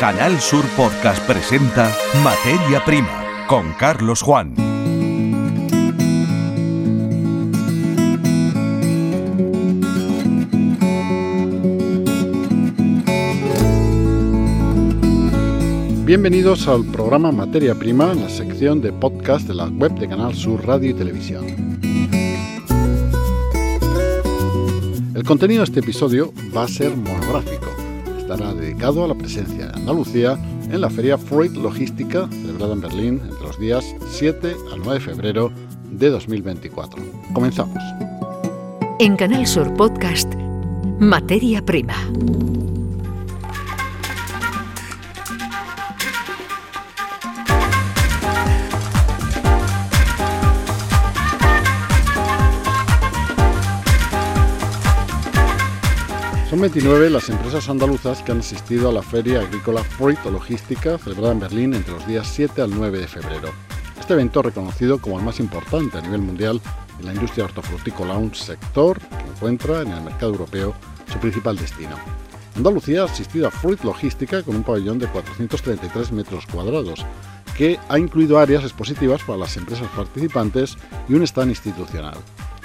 Canal Sur Podcast presenta Materia Prima con Carlos Juan. Bienvenidos al programa Materia Prima, la sección de podcast de la web de Canal Sur Radio y Televisión. El contenido de este episodio va a ser monográfico. Estará dedicado a la presencia de Andalucía en la feria Freud Logística celebrada en Berlín entre los días 7 al 9 de febrero de 2024. Comenzamos. En Canal Sur Podcast, Materia Prima. Son 29 las empresas andaluzas que han asistido a la Feria Agrícola Freud o Logística celebrada en Berlín entre los días 7 al 9 de febrero. Este evento reconocido como el más importante a nivel mundial en la industria hortofrutícola, un sector que encuentra en el mercado europeo su principal destino. Andalucía ha asistido a Fruit Logística con un pabellón de 433 metros cuadrados, que ha incluido áreas expositivas para las empresas participantes y un stand institucional.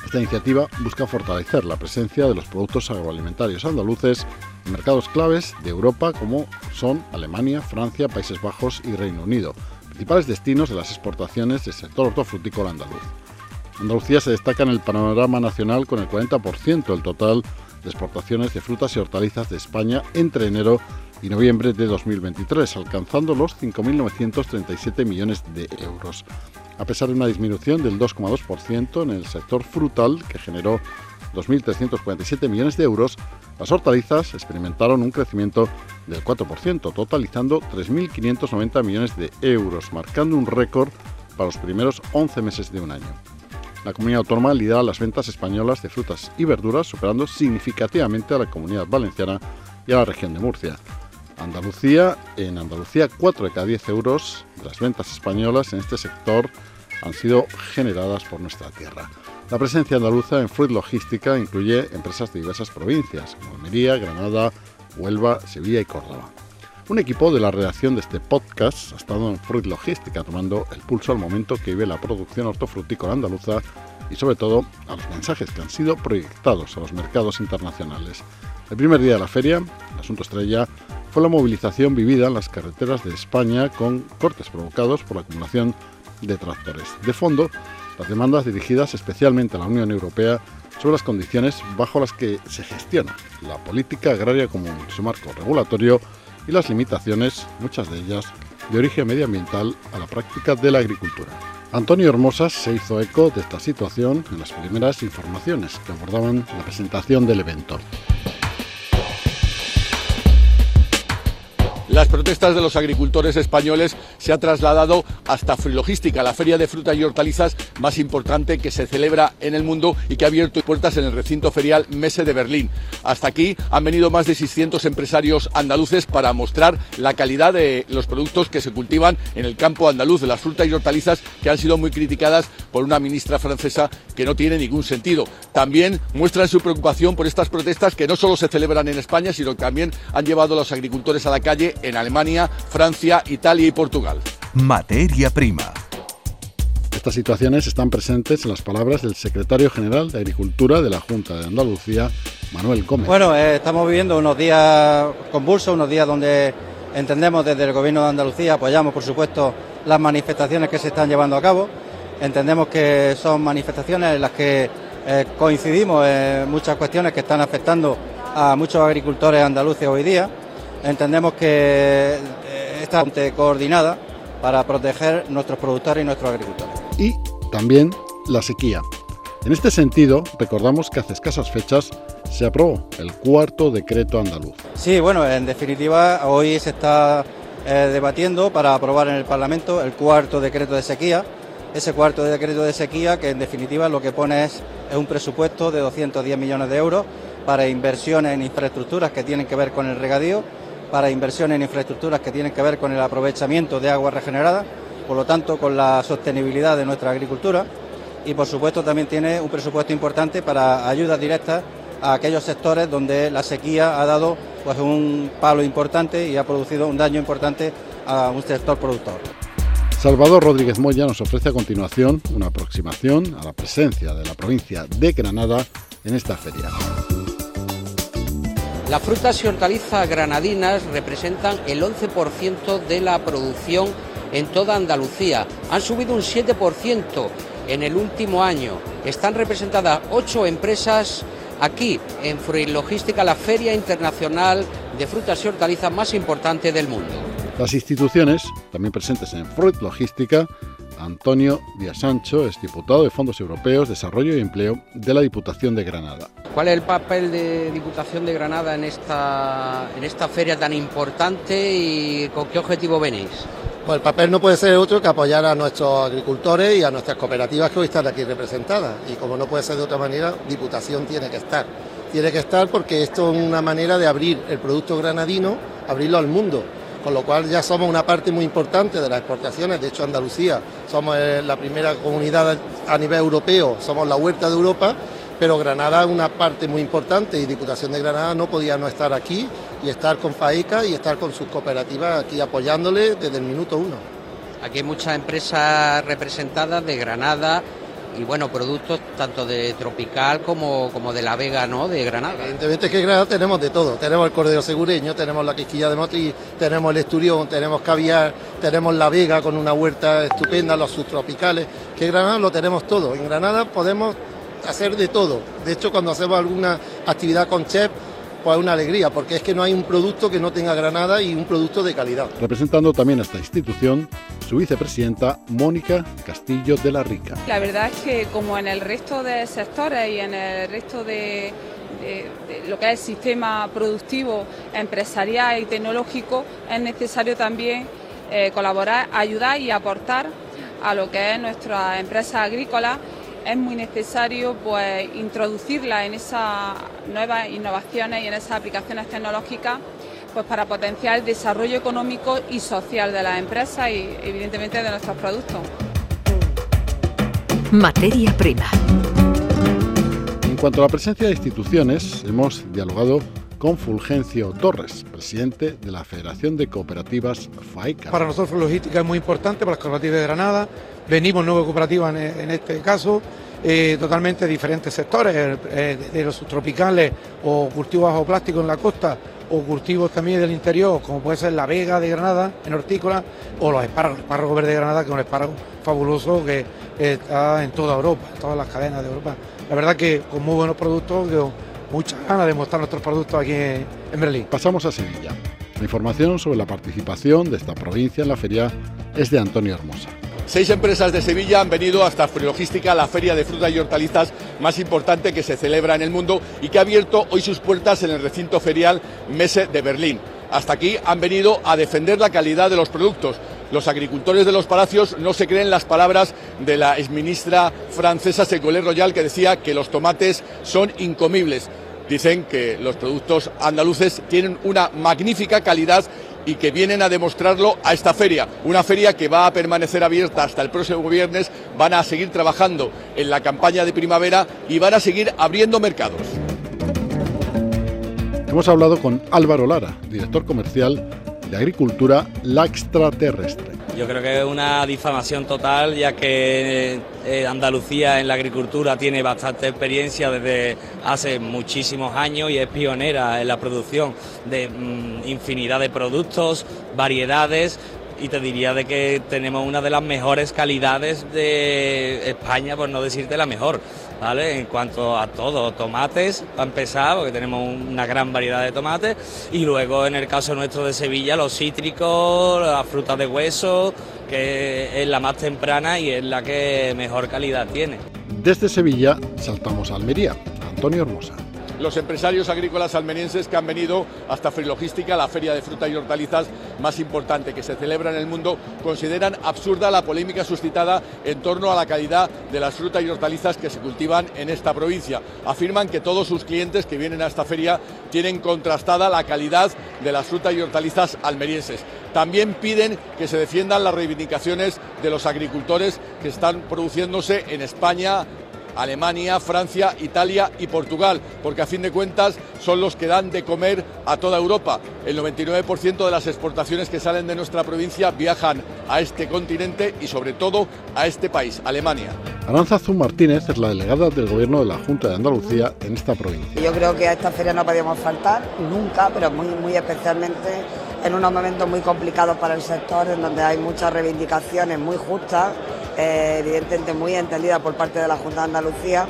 Esta iniciativa busca fortalecer la presencia de los productos agroalimentarios andaluces en mercados claves de Europa como son Alemania, Francia, Países Bajos y Reino Unido, principales destinos de las exportaciones del sector hortofrutícola andaluz. Andalucía se destaca en el panorama nacional con el 40% del total de exportaciones de frutas y hortalizas de España entre enero y noviembre de 2023, alcanzando los 5.937 millones de euros a pesar de una disminución del 2,2% en el sector frutal, que generó 2.347 millones de euros, las hortalizas experimentaron un crecimiento del 4%, totalizando 3.590 millones de euros, marcando un récord para los primeros 11 meses de un año. La comunidad autónoma lidera las ventas españolas de frutas y verduras, superando significativamente a la comunidad valenciana y a la región de Murcia. Andalucía, en Andalucía 4 de cada 10 euros las ventas españolas en este sector han sido generadas por nuestra tierra. La presencia andaluza en Fruit Logística incluye empresas de diversas provincias, como Almería, Granada, Huelva, Sevilla y Córdoba. Un equipo de la redacción de este podcast ha estado en Fruit Logística tomando el pulso al momento que vive la producción hortofrutícola andaluza y sobre todo a los mensajes que han sido proyectados a los mercados internacionales. El primer día de la feria, el asunto estrella, fue la movilización vivida en las carreteras de España con cortes provocados por la acumulación de tractores. De fondo, las demandas dirigidas especialmente a la Unión Europea sobre las condiciones bajo las que se gestiona la política agraria común, su marco regulatorio y las limitaciones, muchas de ellas de origen medioambiental, a la práctica de la agricultura. Antonio Hermosas se hizo eco de esta situación en las primeras informaciones que abordaban la presentación del evento. Las protestas de los agricultores españoles se han trasladado hasta Frilogística, la feria de frutas y hortalizas más importante que se celebra en el mundo y que ha abierto puertas en el recinto ferial Mese de Berlín. Hasta aquí han venido más de 600 empresarios andaluces para mostrar la calidad de los productos que se cultivan en el campo andaluz, de las frutas y hortalizas que han sido muy criticadas por una ministra francesa que no tiene ningún sentido. También muestran su preocupación por estas protestas que no solo se celebran en España, sino que también han llevado a los agricultores a la calle en Alemania, Francia, Italia y Portugal. Materia prima. Estas situaciones están presentes en las palabras del secretario general de Agricultura de la Junta de Andalucía, Manuel Gómez. Bueno, eh, estamos viviendo unos días convulsos, unos días donde entendemos desde el Gobierno de Andalucía, apoyamos por supuesto las manifestaciones que se están llevando a cabo. Entendemos que son manifestaciones en las que eh, coincidimos en muchas cuestiones que están afectando a muchos agricultores andaluces hoy día entendemos que eh, está coordinada para proteger nuestros productores y nuestros agricultores. Y también la sequía. En este sentido, recordamos que hace escasas fechas se aprobó el cuarto decreto andaluz. Sí, bueno, en definitiva, hoy se está eh, debatiendo para aprobar en el Parlamento el cuarto decreto de sequía. Ese cuarto decreto de sequía que en definitiva lo que pone es, es un presupuesto de 210 millones de euros para inversiones en infraestructuras que tienen que ver con el regadío para inversiones en infraestructuras que tienen que ver con el aprovechamiento de agua regenerada, por lo tanto con la sostenibilidad de nuestra agricultura y por supuesto también tiene un presupuesto importante para ayudas directas a aquellos sectores donde la sequía ha dado pues un palo importante y ha producido un daño importante a un sector productor. Salvador Rodríguez Moya nos ofrece a continuación una aproximación a la presencia de la provincia de Granada en esta feria. Las frutas y hortalizas granadinas representan el 11% de la producción en toda Andalucía. Han subido un 7% en el último año. Están representadas ocho empresas aquí en Fruit Logística, la feria internacional de frutas y hortalizas más importante del mundo. Las instituciones, también presentes en Fruit Logística, Antonio Díaz Sancho es diputado de Fondos Europeos, Desarrollo y Empleo de la Diputación de Granada. ¿Cuál es el papel de Diputación de Granada en esta, en esta feria tan importante y con qué objetivo venís? Pues el papel no puede ser otro que apoyar a nuestros agricultores y a nuestras cooperativas que hoy están aquí representadas. Y como no puede ser de otra manera, Diputación tiene que estar. Tiene que estar porque esto es una manera de abrir el producto granadino, abrirlo al mundo con lo cual ya somos una parte muy importante de las exportaciones. De hecho, Andalucía somos eh, la primera comunidad a nivel europeo, somos la huerta de Europa, pero Granada es una parte muy importante y Diputación de Granada no podía no estar aquí y estar con FAECA y estar con sus cooperativas aquí apoyándole desde el minuto uno. Aquí hay muchas empresas representadas de Granada, y bueno, productos tanto de tropical como, como de la Vega, ¿no? De Granada. Evidentemente es que en Granada tenemos de todo. Tenemos el cordero segureño, tenemos la quisquilla de motriz, tenemos el esturión, tenemos caviar, tenemos la Vega con una huerta estupenda, los subtropicales. Que en Granada lo tenemos todo. En Granada podemos hacer de todo. De hecho, cuando hacemos alguna actividad con chef, pues una alegría, porque es que no hay un producto que no tenga Granada y un producto de calidad. Representando también a esta institución, su vicepresidenta Mónica Castillo de la Rica. La verdad es que como en el resto de sectores y en el resto de, lo que es el sistema productivo, empresarial y tecnológico, es necesario también eh, colaborar, ayudar y aportar a lo que es nuestra empresa agrícola es muy necesario pues introducirla en esas nuevas innovaciones y en esas aplicaciones tecnológicas pues para potenciar el desarrollo económico y social de las empresas y evidentemente de nuestros productos. Materia prima. En cuanto a la presencia de instituciones, hemos dialogado con Fulgencio Torres, presidente de la Federación de Cooperativas FAICA. Para nosotros logística es muy importante, para las cooperativas de Granada, venimos nueve cooperativas en, este caso, eh, totalmente diferentes sectores, eh, de los subtropicales o cultivos bajo plástico en la costa o cultivos también del interior, como puede ser la Vega de Granada en hortícola o los espárragos, el espárrago verde de Granada, que es un espárrago fabuloso que está en toda Europa, en todas las cadenas de Europa. La verdad que con muy buenos productos, con muchas ganas de mostrar nuestros productos aquí en Berlín. Pasamos a Sevilla. La información sobre la participación de esta provincia en la feria es de Antonio Hermosa. Seis empresas de Sevilla han venido hasta Logística, la feria de frutas y hortalizas más importante que se celebra en el mundo y que ha abierto hoy sus puertas en el recinto ferial Messe de Berlín. Hasta aquí han venido a defender la calidad de los productos. Los agricultores de los palacios no se creen las palabras de la exministra francesa Secolé Royal que decía que los tomates son incomibles. Dicen que los productos andaluces tienen una magnífica calidad y que vienen a demostrarlo a esta feria. Una feria que va a permanecer abierta hasta el próximo viernes, van a seguir trabajando en la campaña de primavera y van a seguir abriendo mercados. Hemos hablado con Álvaro Lara, director comercial de Agricultura La Extraterrestre. Yo creo que es una difamación total, ya que eh, Andalucía en la agricultura tiene bastante experiencia desde hace muchísimos años y es pionera en la producción de mm, infinidad de productos, variedades y te diría de que tenemos una de las mejores calidades de España, por no decirte la mejor. ¿vale? En cuanto a todo, tomates, para empezar, porque tenemos una gran variedad de tomates, y luego en el caso nuestro de Sevilla, los cítricos, las frutas de hueso, que es la más temprana y es la que mejor calidad tiene. Desde Sevilla saltamos a Almería. Antonio Hermosa los empresarios agrícolas almerienses que han venido hasta Frilogística, la feria de fruta y hortalizas más importante que se celebra en el mundo, consideran absurda la polémica suscitada en torno a la calidad de las frutas y hortalizas que se cultivan en esta provincia. Afirman que todos sus clientes que vienen a esta feria tienen contrastada la calidad de las frutas y hortalizas almerienses. También piden que se defiendan las reivindicaciones de los agricultores que están produciéndose en España, Alemania, Francia, Italia y Portugal, porque a fin de cuentas son los que dan de comer a toda Europa. El 99% de las exportaciones que salen de nuestra provincia viajan a este continente y sobre todo a este país, Alemania. Aranzazu Martínez es la delegada del Gobierno de la Junta de Andalucía en esta provincia. Yo creo que a esta feria no podíamos faltar nunca, pero muy, especialmente en unos momentos muy complicados para el sector, en donde hay muchas reivindicaciones muy justas, eh, evidentemente muy entendidas por parte de la Junta de Andalucía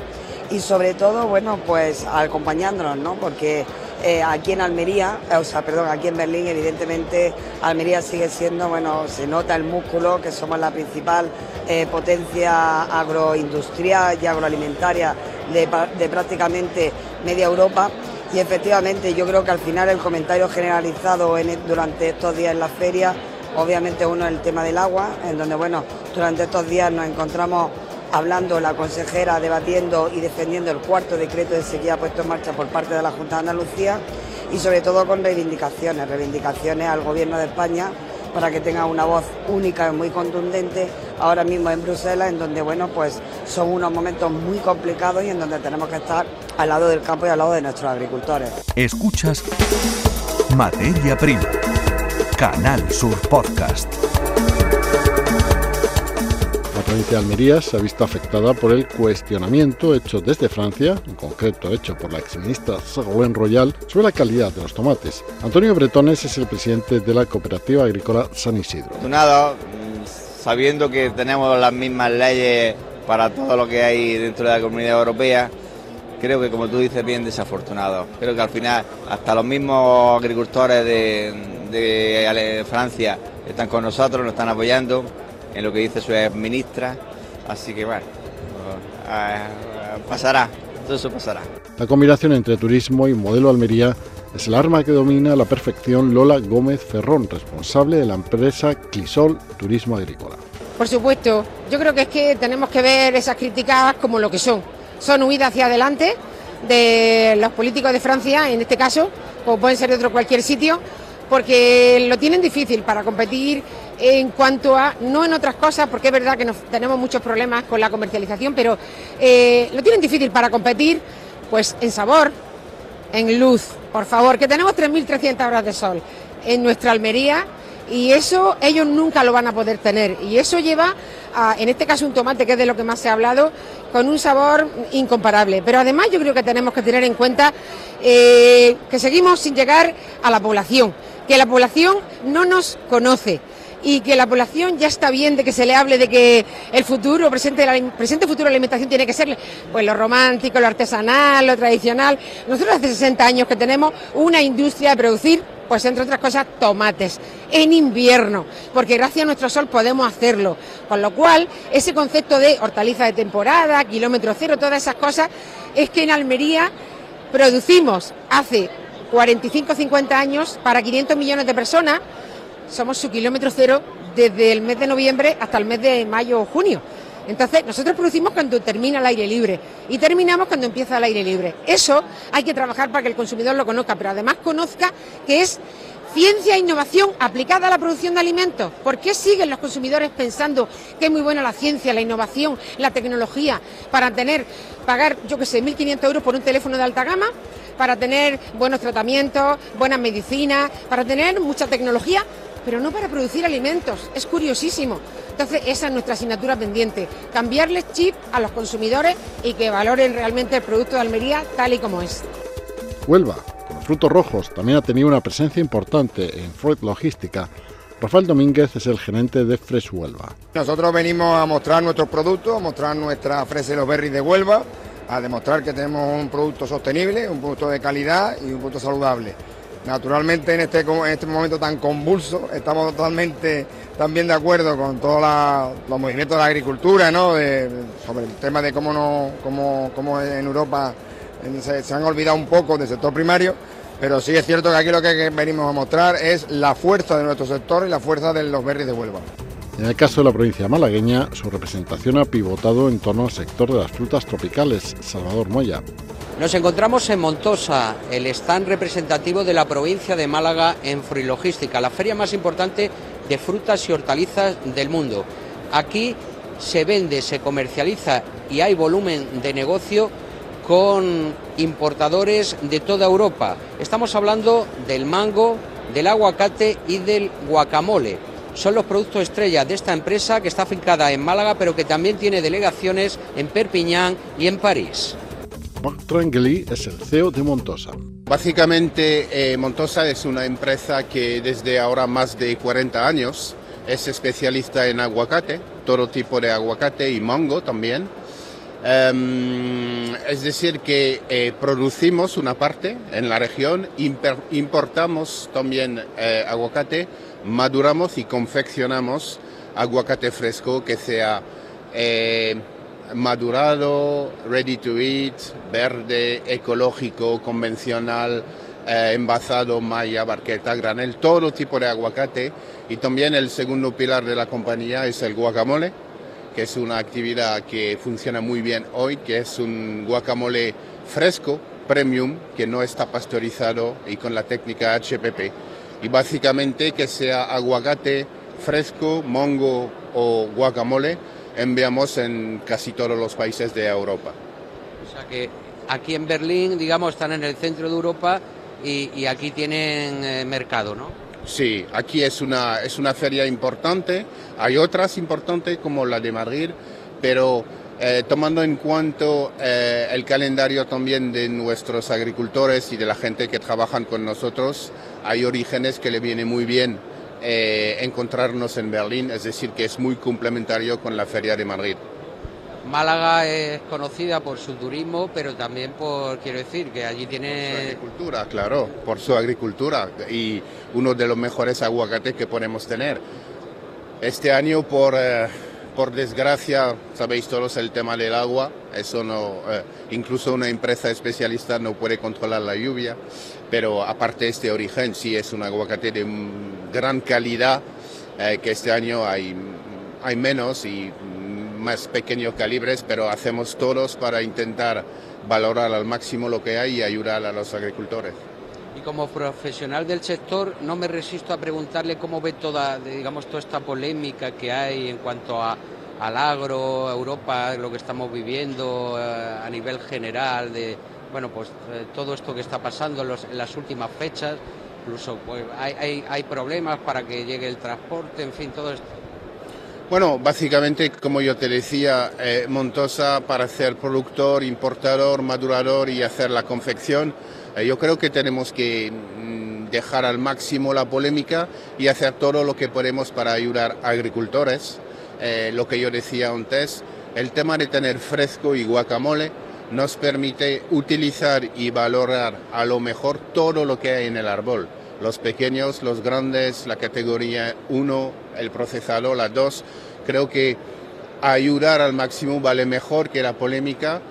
y sobre todo, bueno, pues acompañándonos, ¿no? Porque eh, aquí en Almería, o sea, perdón, aquí en Berlín, evidentemente Almería sigue siendo, bueno, se nota el músculo, que somos la principal eh, potencia agroindustrial y agroalimentaria de, prácticamente media Europa. Y efectivamente yo creo que al final el comentario generalizado durante estos días en la feria, obviamente uno es el tema del agua, en donde bueno, durante estos días nos encontramos hablando la consejera, debatiendo y defendiendo el cuarto decreto de sequía puesto en marcha por parte de la Junta de Andalucía y sobre todo con reivindicaciones, reivindicaciones al Gobierno de España para que tenga una voz única y muy contundente ahora mismo en Bruselas, en donde bueno, pues son unos momentos muy complicados y en donde tenemos que estar al lado del campo y al lado de nuestros agricultores. Escuchas Materia Prima, Canal Sur Podcast provincia de Almería se ha visto afectada por el cuestionamiento hecho desde Francia, en concreto hecho por la exministra Ségolène Royal, sobre la calidad de los tomates. Antonio Bretones es el presidente de la cooperativa agrícola San Isidro. Mm, sabiendo que tenemos las mismas leyes para todo lo que hay dentro de la comunidad europea, creo que como tú dices bien desafortunado. Creo que al final hasta los mismos agricultores de, de Francia están con nosotros, nos están apoyando en lo que dice su ministra, así que bueno, uh, pasará, todo eso pasará. La combinación entre turismo y modelo Almería es el arma que domina a la perfección Lola Gómez Ferrón, responsable de la empresa Clisol Turismo Agrícola. Por supuesto, yo creo que es que tenemos que ver esas críticas como lo que son. Son huidas hacia adelante de los políticos de Francia, en este caso, o pueden ser de otro cualquier sitio, porque lo tienen difícil para competir en cuanto a, no en otras cosas, porque es verdad que tenemos muchos problemas con la comercialización, pero eh, lo tienen difícil para competir pues en sabor, en luz, por favor, que tenemos 3.300 horas de sol en nuestra Almería y eso ellos nunca lo van a poder tener. Y eso lleva a, en este caso un tomate que es de lo que más se ha hablado con un sabor incomparable. Pero además yo creo que tenemos que tener en cuenta eh, que seguimos sin llegar a la población que la población no nos conoce y que la población ya está bien de que se le hable de que el futuro, presente, presente futuro de la alimentación tiene que ser pues lo romántico, lo artesanal, lo tradicional. Nosotros hace 60 años que tenemos una industria de producir, pues entre otras cosas, tomates en invierno, porque gracias a nuestro sol podemos hacerlo. Con lo cual, ese concepto de hortaliza de temporada, kilómetro cero, todas esas cosas, es que en Almería producimos hace 45 50 años para 500 millones de personas, somos su kilómetro cero desde el mes de noviembre hasta el mes de mayo o junio. Entonces, nosotros producimos cuando termina el aire libre y terminamos cuando empieza el aire libre. Eso hay que trabajar para que el consumidor lo conozca, pero además conozca que es ciencia e innovación aplicada a la producción de alimentos. ¿Por qué siguen los consumidores pensando que es muy buena la ciencia, la innovación, la tecnología para tener, pagar, yo qué sé, 1.500 euros por un teléfono de alta gama? para tener buenos tratamientos, buenas medicinas, para tener mucha tecnología, pero no para producir alimentos. Es curiosísimo. Entonces, esa es nuestra asignatura pendiente, cambiarles chip a los consumidores y que valoren realmente el producto de Almería tal y como es. Huelva, con los frutos rojos, también ha tenido una presencia importante en Freud Logística. Rafael Domínguez es el gerente de Fresh Huelva. Nosotros venimos a mostrar nuestros productos, a mostrar nuestra fresa y los berries de Huelva, a demostrar que tenemos un producto sostenible, un producto de calidad y un producto saludable. Naturalmente en este, en este momento tan convulso estamos totalmente también de acuerdo con todos los movimientos de la agricultura, ¿no? sobre el tema de cómo, no, cómo, en Europa se, se, han olvidado un poco del sector primario, pero sí es cierto que aquí lo que venimos a mostrar es la fuerza de nuestro sector y la fuerza de los berries de Huelva. En el caso de la provincia malagueña, su representación ha pivotado en torno al sector de las frutas tropicales. Salvador Moya. Nos encontramos en Montosa, el stand representativo de la provincia de Málaga en Fruilogística, la feria más importante de frutas y hortalizas del mundo. Aquí se vende, se comercializa y hay volumen de negocio con importadores de toda Europa. Estamos hablando del mango, del aguacate y del guacamole. Son los productos estrella de esta empresa que está afincada en Málaga, pero que también tiene delegaciones en Perpiñán y en París. Mark Trengeli es el CEO de Montosa. Básicamente, eh, Montosa es una empresa que desde ahora más de 40 años es especialista en aguacate, todo tipo de aguacate y mango también. Em, es decir, que eh, producimos una parte en la región, importamos también eh, aguacate, maduramos y confeccionamos aguacate fresco que sea eh, madurado, ready to eat, verde, ecológico, convencional, envasado, malla, barqueta, granel, todo tipo de aguacate. Y también el segundo pilar de la compañía es el guacamole que es una actividad que funciona muy bien hoy, que es un guacamole fresco, premium, que no está pasteurizado y con la técnica HPP. Y básicamente que sea aguacate fresco, mongo o guacamole, enviamos en casi todos los países de Europa. O sea que aquí en Berlín, digamos, están en el centro de Europa y, aquí tienen eh, mercado, ¿no? Sí, aquí es una, es una feria importante, hay otras importantes como la de Madrid, pero eh, tomando en cuenta eh, el calendario también de nuestros agricultores y de la gente que trabajan con nosotros, hay orígenes que le viene muy bien eh, encontrarnos en Berlín, es decir, que es muy complementario con la feria de Madrid. Málaga es conocida por su turismo, pero también por, quiero decir, que allí tiene... Su agricultura, claro, por su agricultura y uno de los mejores aguacates que podemos tener. Este año, por, eh, por desgracia, sabéis todos el tema del agua, eso no, eh, incluso una empresa especialista no puede controlar la lluvia, pero aparte de este origen, sí es un aguacate de gran calidad, eh, que este año hay, hay menos y más pequeños calibres, pero hacemos todos para intentar valorar al máximo lo que hay y ayudar a los agricultores. Y como profesional del sector, no me resisto a preguntarle cómo ve toda, digamos, toda esta polémica que hay en cuanto a, al agro, Europa, lo que estamos viviendo eh, a nivel general, de bueno, pues eh, todo esto que está pasando en, las últimas fechas, incluso pues, hay, hay, problemas para que llegue el transporte, en fin, todo esto. Bueno, básicamente, como yo te decía, eh, Montosa para ser productor, importador, madurador y hacer la confección, yo creo que tenemos que mm, dejar al máximo la polémica y hacer todo lo que podemos para ayudar a agricultores. Eh, lo que yo decía antes, el tema de tener fresco y guacamole nos permite utilizar y valorar a lo mejor todo lo que hay en el árbol los pequeños, los grandes, la categoría 1, el procesador, la 2. Creo que ayudar al máximo vale mejor que la polémica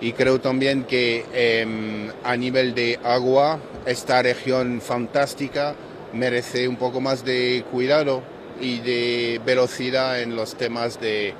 y creo también que em, a nivel de agua esta región fantástica merece un poco más de cuidado y de velocidad en los temas de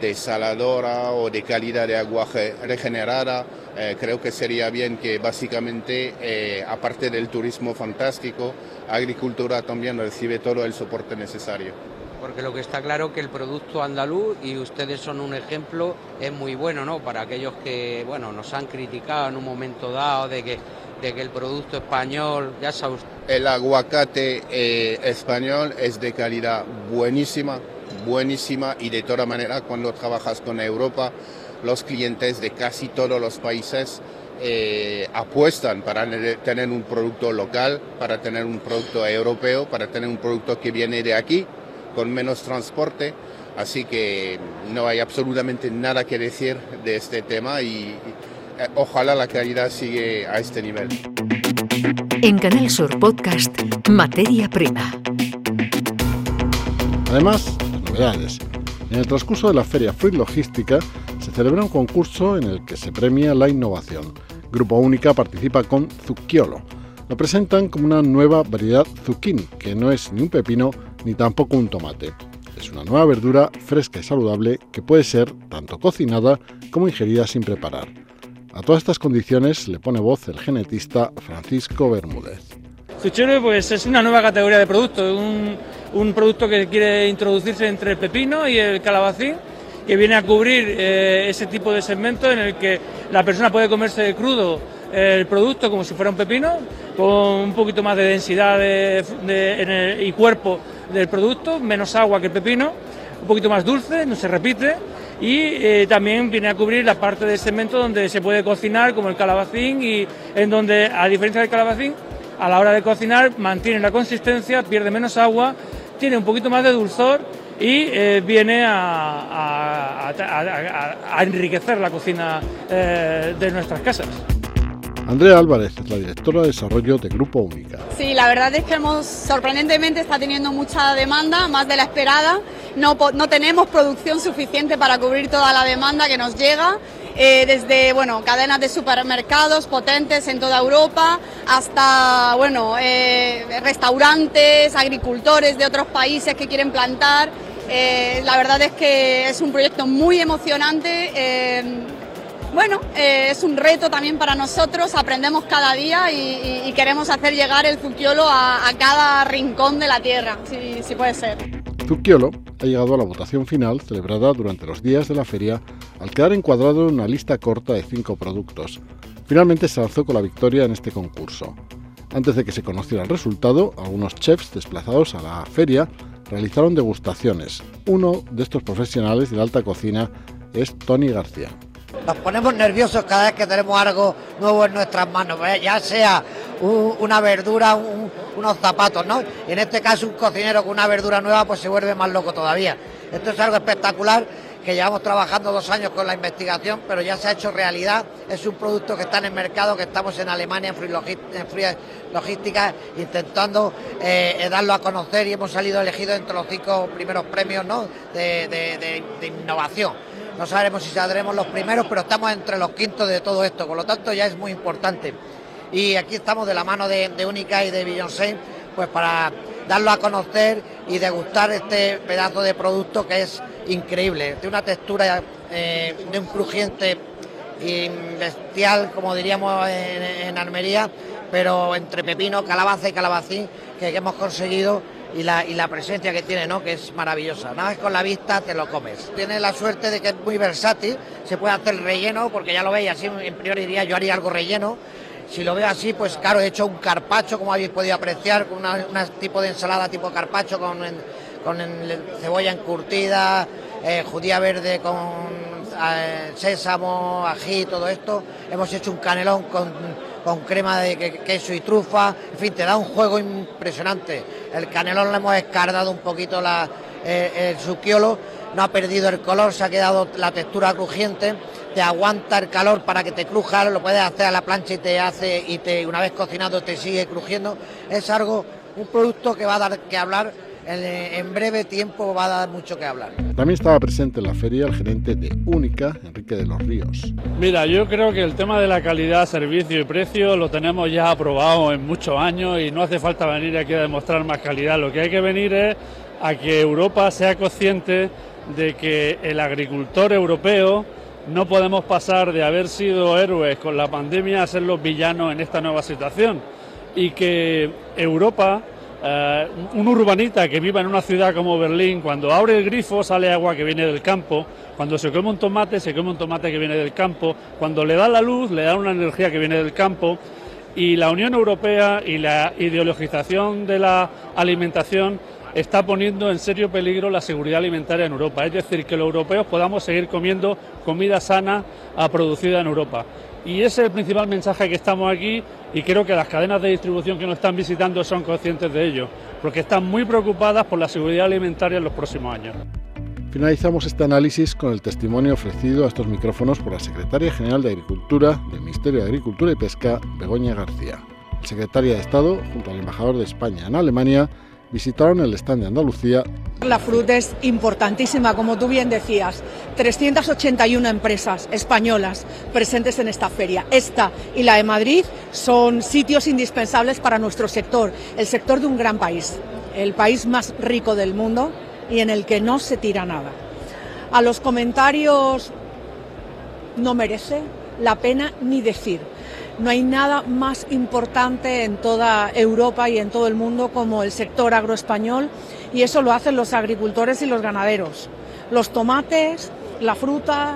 desaladora o de calidad de agua regenerada. Eh, creo que sería bien que básicamente, eh, aparte del turismo fantástico, agricultura también recibe todo el soporte necesario. Porque lo que está claro que el producto andaluz, y ustedes son un ejemplo, es muy bueno, ¿no? Para aquellos que, bueno, nos han criticado en un momento dado de que, de que el producto español, ya sabes... El aguacate eh, español es de calidad buenísima, buenísima y de toda manera cuando trabajas con Europa, los clientes de casi todos los países eh, apuestan para tener un producto local, para tener un producto europeo, para tener un producto que viene de aquí, con menos transporte. Así que no hay absolutamente nada que decir de este tema y, eh, ojalá la calidad siga a este nivel. En Canal Sur Podcast, Materia Prima. Además, en el transcurso de la feria Fruit Logística se celebra un concurso en el que se premia la innovación. Grupo Única participa con Zucchiolo. Lo presentan como una nueva variedad zucchini, que no es ni un pepino ni tampoco un tomate. Es una nueva verdura fresca y saludable que puede ser tanto cocinada como ingerida sin preparar. A todas estas condiciones le pone voz el genetista Francisco Bermúdez. Zucchiolo pues, es una nueva categoría de producto, un, un producto que quiere introducirse entre el pepino y el calabacín, que viene a cubrir eh, ese tipo de segmento en el que la persona puede comerse crudo el producto como si fuera un pepino, con un poquito más de densidad y cuerpo del producto, menos agua que el pepino, un poquito más dulce, no se repite. Y eh, también viene a cubrir la parte del segmento donde se puede cocinar, como el calabacín, y en donde, a diferencia del calabacín, a la hora de cocinar mantiene la consistencia, pierde menos agua, tiene un poquito más de dulzor y eh, viene a, enriquecer la cocina eh, de nuestras casas. Andrea Álvarez es la directora de desarrollo de Grupo Única. Sí, la verdad es que hemos, sorprendentemente está teniendo mucha demanda, más de la esperada. No, no tenemos producción suficiente para cubrir toda la demanda que nos llega. Eh, desde bueno, cadenas de supermercados potentes en toda Europa hasta bueno, eh, restaurantes, agricultores de otros países que quieren plantar. Eh, la verdad es que es un proyecto muy emocionante bueno, eh, es un reto también para nosotros, aprendemos cada día y, queremos hacer llegar el Zucchiolo a, cada rincón de la tierra, si, puede ser. Zucchiolo ha llegado a la votación final celebrada durante los días de la feria al quedar encuadrado en una lista corta de cinco productos. Finalmente se alzó con la victoria en este concurso. Antes de que se conociera el resultado, algunos chefs desplazados a la feria realizaron degustaciones. Uno de estos profesionales de la alta cocina es Tony García. Nos ponemos nerviosos cada vez que tenemos algo nuevo en nuestras manos, ¿eh? ya sea una verdura, unos zapatos, ¿no? Y en este caso un cocinero con una verdura nueva pues se vuelve más loco todavía. Esto es algo espectacular que llevamos trabajando dos años con la investigación, pero ya se ha hecho realidad. Es un producto que está en el mercado, que estamos en Alemania, en Free, Logística, intentando eh, darlo a conocer y hemos salido elegidos entre los cinco primeros premios de innovación. No sabemos si saldremos los primeros, pero estamos entre los quintos de todo esto, por lo tanto ya es muy importante. Y aquí estamos de la mano de, de Única y de Beyoncé, pues para darlo a conocer y degustar este pedazo de producto que es increíble. Tiene una textura eh, de un crujiente y bestial, como diríamos en, en, Armería, pero entre pepino, calabaza y calabacín que hemos conseguido y la, y la presencia que tiene, ¿no? que es maravillosa. Nada más con la vista te lo comes. Tiene la suerte de que es muy versátil, se puede hacer relleno, porque ya lo veis así, en priori yo haría algo relleno. Si lo veo así, pues claro, he hecho un carpacho, como habéis podido apreciar, con un tipo de ensalada tipo carpacho, con, con cebolla encurtida, eh, judía verde con eh, sésamo, ají, todo esto. Hemos hecho un canelón con con crema de queso y trufa, en fin, te da un juego impresionante. El canelón le hemos escardado un poquito eh, el suquiolo, no ha perdido el color, se ha quedado la textura crujiente, te aguanta el calor para que te cruja, lo puedes hacer a la plancha y te hace, y te, una vez cocinado te sigue crujiendo. Es algo, un producto que va a dar que hablar en, breve tiempo va a dar mucho que hablar. También estaba presente en la feria el gerente de Única, Enrique de los Ríos. Mira, yo creo que el tema de la calidad, servicio y precio lo tenemos ya aprobado en muchos años y no hace falta venir aquí a demostrar más calidad. Lo que hay que venir es a que Europa sea consciente de que el agricultor europeo no podemos pasar de haber sido héroes con la pandemia a ser los villanos en esta nueva situación y que Europa eh, un urbanita que viva en una ciudad como Berlín, cuando abre el grifo sale agua que viene del campo, cuando se come un tomate, se come un tomate que viene del campo, cuando le da la luz, le da una energía que viene del campo, y la Unión Europea y la ideologización de la alimentación está poniendo en serio peligro la seguridad alimentaria en Europa. Es decir, que los europeos podamos seguir comiendo comida sana producida en Europa. Y ese es el principal mensaje que estamos aquí y creo que las cadenas de distribución que nos están visitando son conscientes de ello, porque están muy preocupadas por la seguridad alimentaria en los próximos años. Finalizamos este análisis con el testimonio ofrecido a estos micrófonos por la Secretaria General de Agricultura del Ministerio de Agricultura y Pesca, Begoña García. Secretaria de Estado, junto al embajador de España en Alemania, visitaron el stand de Andalucía. La fruta es importantísima, como tú bien decías. 381 empresas españolas presentes en esta feria. Esta y la de Madrid son sitios indispensables para nuestro sector, el sector de un gran país, el país más rico del mundo y en el que no se tira nada. A los comentarios no merece la pena ni decir. No hay nada más importante en toda Europa y en todo el mundo como el sector agroespañol y eso lo hacen los agricultores y los ganaderos. Los tomates, la fruta,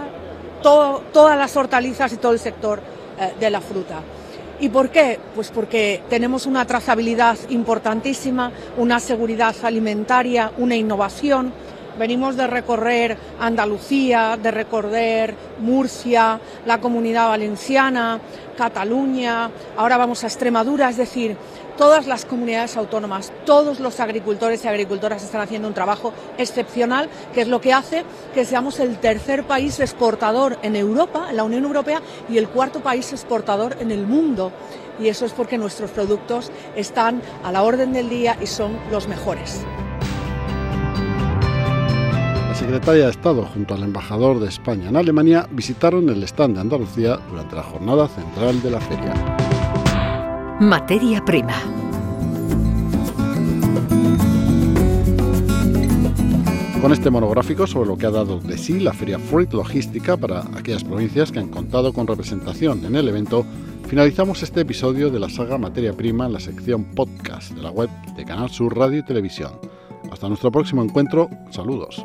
todas las hortalizas y todo el sector eh, de la fruta. ¿Y por qué? Pues porque tenemos una trazabilidad importantísima, una seguridad alimentaria, una innovación. Venimos de recorrer Andalucía, de recorrer Murcia, la comunidad valenciana, Cataluña, ahora vamos a Extremadura, es decir, todas las comunidades autónomas, todos los agricultores y agricultoras están haciendo un trabajo excepcional, que es lo que hace que seamos el tercer país exportador en Europa, en la Unión Europea, y el cuarto país exportador en el mundo. Y eso es porque nuestros productos están a la orden del día y son los mejores. Secretaria de Estado junto al embajador de España en Alemania visitaron el stand de Andalucía durante la jornada central de la feria. Materia prima. Con este monográfico sobre lo que ha dado de sí la Feria Fruit Logística para aquellas provincias que han contado con representación en el evento, finalizamos este episodio de la saga Materia Prima en la sección podcast de la web de Canal Sur Radio y Televisión. Hasta nuestro próximo encuentro, saludos.